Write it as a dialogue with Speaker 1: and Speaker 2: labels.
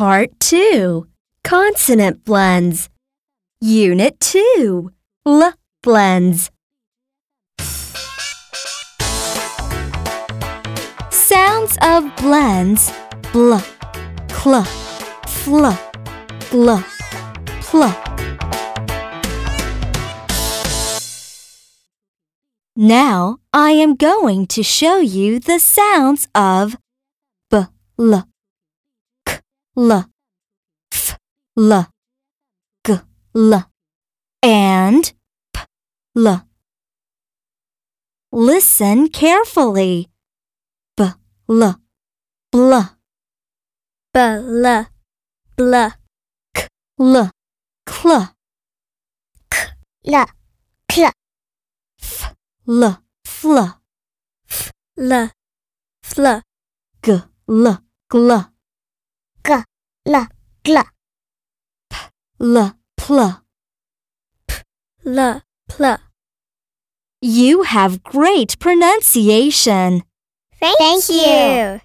Speaker 1: Part 2 Consonant Blends. Unit 2 L Blends. Sounds of blends bl, cl, fl, gl, pl. Now I am going to show you the sounds of b, l, l, f, l, g, l, and p, l. Listen carefully. B, l, bl,
Speaker 2: bl, bl,
Speaker 1: k, l, cl,
Speaker 2: l, cl,
Speaker 1: f, l, fl,
Speaker 2: l, fl,
Speaker 1: g, l, gl,
Speaker 2: g, l, gl,
Speaker 1: l, pl.
Speaker 2: l, pl.
Speaker 1: You have great pronunciation.
Speaker 2: Thank, you.